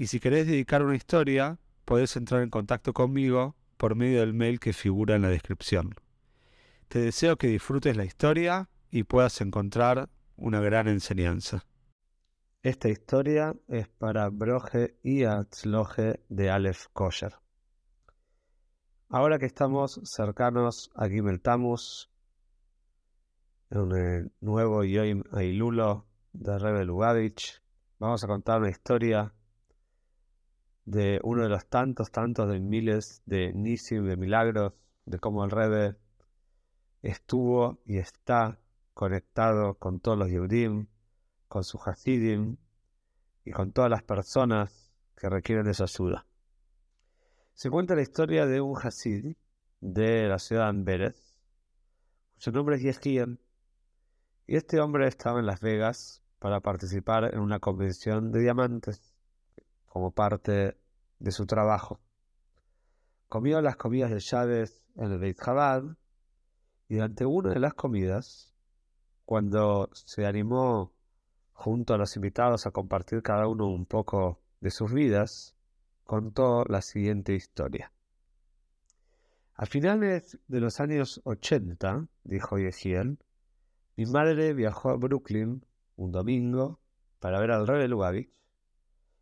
y si querés dedicar una historia, podés entrar en contacto conmigo por medio del mail que figura en la descripción. Te deseo que disfrutes la historia y puedas encontrar una gran enseñanza. Esta historia es para Broje y Atzloje de Aleph Kosher. Ahora que estamos cercanos a Gimel Tamus, en el nuevo Yoim Ailulo de Rebel Lugavich, vamos a contar una historia de uno de los tantos, tantos de miles de Nisim, de milagros, de cómo el Rebe estuvo y está conectado con todos los Yehudim, con su Hasidim y con todas las personas que requieren de su ayuda. Se cuenta la historia de un Hasid de la ciudad de Amberes, cuyo nombre es Yehiel, y este hombre estaba en Las Vegas para participar en una convención de diamantes como parte de su trabajo. Comió las comidas de Chávez en el Beit Chabad y durante una de las comidas, cuando se animó junto a los invitados a compartir cada uno un poco de sus vidas, contó la siguiente historia. A finales de los años 80, dijo Yehiel, mi madre viajó a Brooklyn un domingo para ver al rey de Lubavitch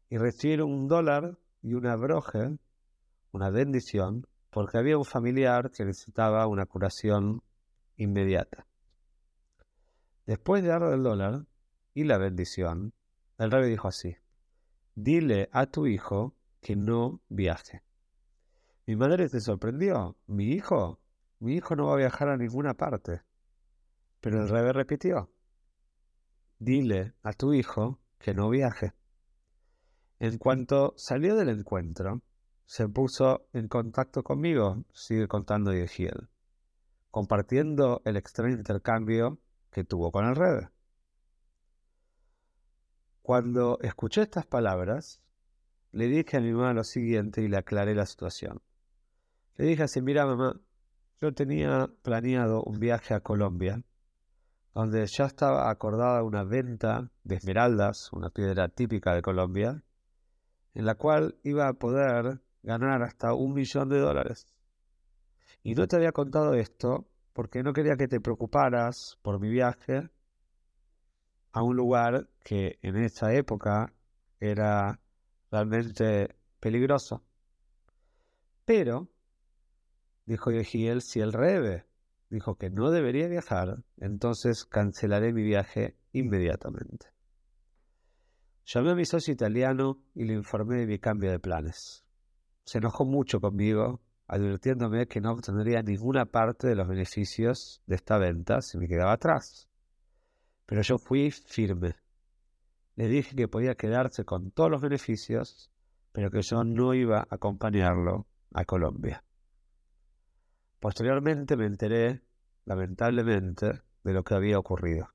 y recibieron un dólar y una broje, una bendición, porque había un familiar que necesitaba una curación inmediata. Después de darle el dólar y la bendición, el rey dijo así, dile a tu hijo que no viaje. Mi madre se sorprendió. ¿Mi hijo? Mi hijo no va a viajar a ninguna parte. Pero el rey repitió, dile a tu hijo que no viaje. En cuanto salió del encuentro, se puso en contacto conmigo, sigue contando Yehiel, compartiendo el extraño intercambio que tuvo con el rey. Cuando escuché estas palabras, le dije a mi mamá lo siguiente y le aclaré la situación. Le dije así, mira mamá, yo tenía planeado un viaje a Colombia, donde ya estaba acordada una venta de esmeraldas, una piedra típica de Colombia, en la cual iba a poder ganar hasta un millón de dólares. Y no te había contado esto porque no quería que te preocuparas por mi viaje a un lugar que en esa época era realmente peligroso. Pero, dijo Yehiel, si el Rebe dijo que no debería viajar, entonces cancelaré mi viaje inmediatamente. Llamé a mi socio italiano y le informé de mi cambio de planes. Se enojó mucho conmigo, advirtiéndome que no obtendría ninguna parte de los beneficios de esta venta si me quedaba atrás. Pero yo fui firme. Le dije que podía quedarse con todos los beneficios, pero que yo no iba a acompañarlo a Colombia. Posteriormente me enteré, lamentablemente, de lo que había ocurrido.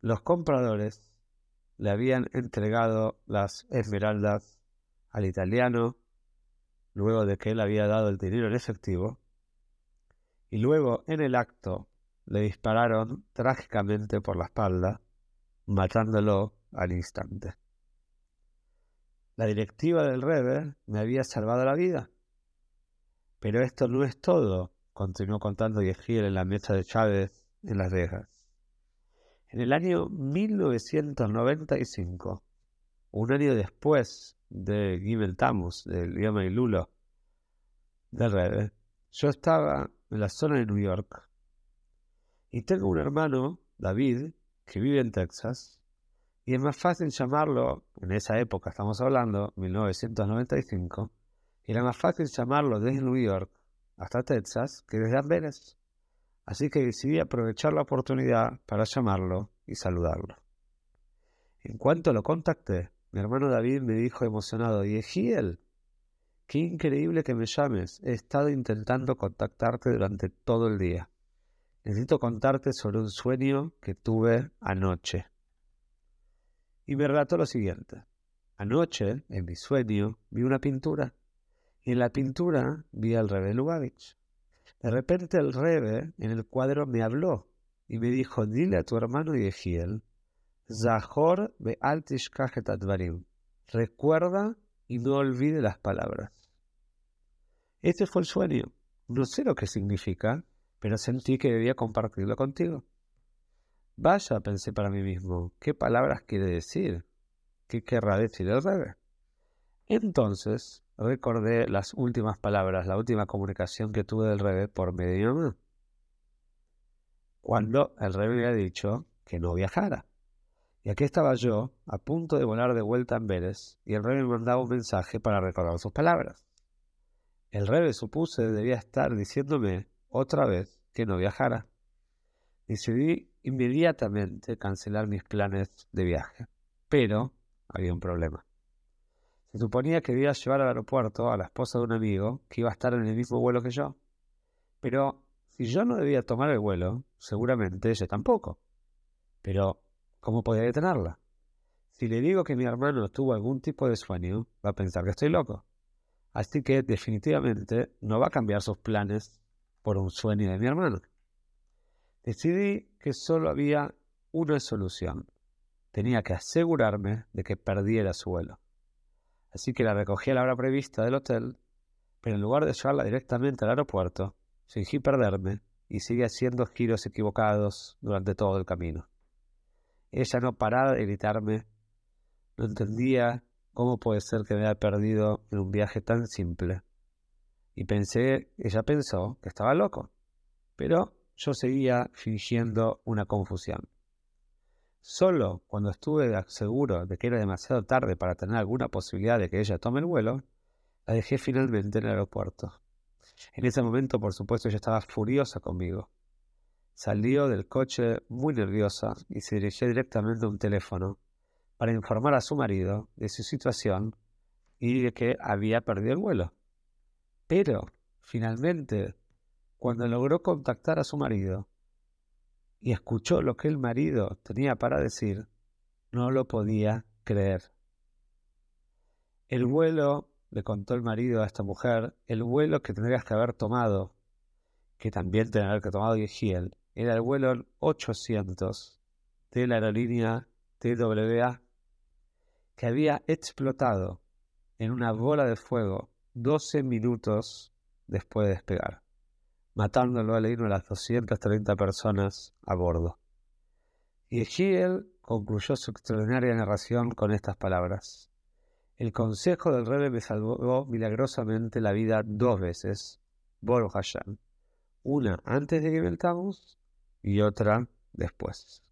Los compradores le habían entregado las esmeraldas al italiano luego de que él había dado el dinero en efectivo y luego en el acto le dispararon trágicamente por la espalda, matándolo al instante. La directiva del Rebe me había salvado la vida. Pero esto no es todo, continuó contando Yehiel en la mesa de Chávez en Las Vegas. En el año 1995, un año después de Gimel Tamus, del Lulo, del Rebe, yo estaba en la zona de New York y tengo un hermano, David, que vive en Texas, y es más fácil llamarlo, en esa época estamos hablando, 1995, era más fácil llamarlo desde New York hasta Texas que desde Amberes. Así que decidí aprovechar la oportunidad para llamarlo y saludarlo. En cuanto lo contacté, mi hermano David me dijo emocionado, y qué increíble que me llames. He estado intentando contactarte durante todo el día. Necesito contarte sobre un sueño que tuve anoche. Y me relató lo siguiente. Anoche, en mi sueño, vi una pintura. Y en la pintura vi al Rebe Lubavitch. De repente el Rebe en el cuadro me habló y me dijo, dile a tu hermano Yehiel Zahor Recuerda y no olvide las palabras. Este fue el sueño. No sé lo que significa, pero sentí que debía compartirlo contigo. Vaya, pensé para mí mismo, ¿qué palabras quiere decir? ¿Qué querrá decir el rebe? Entonces recordé las últimas palabras, la última comunicación que tuve del rebe por medio de. Cuando el rebe me había dicho que no viajara. Y aquí estaba yo, a punto de volar de vuelta en Vélez, y el rey me mandaba un mensaje para recordar sus palabras. El rey supuse debía estar diciéndome otra vez que no viajara. Decidí inmediatamente cancelar mis planes de viaje. Pero había un problema. Se suponía que debía llevar al aeropuerto a la esposa de un amigo que iba a estar en el mismo vuelo que yo. Pero si yo no debía tomar el vuelo, seguramente ella tampoco. Pero ¿Cómo podía detenerla? Si le digo que mi hermano tuvo algún tipo de sueño, va a pensar que estoy loco. Así que definitivamente no va a cambiar sus planes por un sueño de mi hermano. Decidí que solo había una solución. Tenía que asegurarme de que perdiera su vuelo. Así que la recogí a la hora prevista del hotel, pero en lugar de llevarla directamente al aeropuerto, fingí perderme y seguí haciendo giros equivocados durante todo el camino. Ella no paraba de gritarme. No entendía cómo puede ser que me haya perdido en un viaje tan simple. Y pensé, ella pensó que estaba loco. Pero yo seguía fingiendo una confusión. Solo cuando estuve seguro de que era demasiado tarde para tener alguna posibilidad de que ella tome el vuelo, la dejé finalmente en el aeropuerto. En ese momento, por supuesto, ella estaba furiosa conmigo. Salió del coche muy nerviosa y se dirigió directamente a un teléfono para informar a su marido de su situación y de que había perdido el vuelo. Pero, finalmente, cuando logró contactar a su marido y escuchó lo que el marido tenía para decir, no lo podía creer. El vuelo, le contó el marido a esta mujer, el vuelo que tendrías que haber tomado, que también tendría que haber tomado Yehiel, era el vuelo 800 de la aerolínea TWA que había explotado en una bola de fuego 12 minutos después de despegar, matándolo a de las 230 personas a bordo. Y Egiel concluyó su extraordinaria narración con estas palabras. El consejo del rey me salvó milagrosamente la vida dos veces, Boro Hashem. Una antes de que y otra después.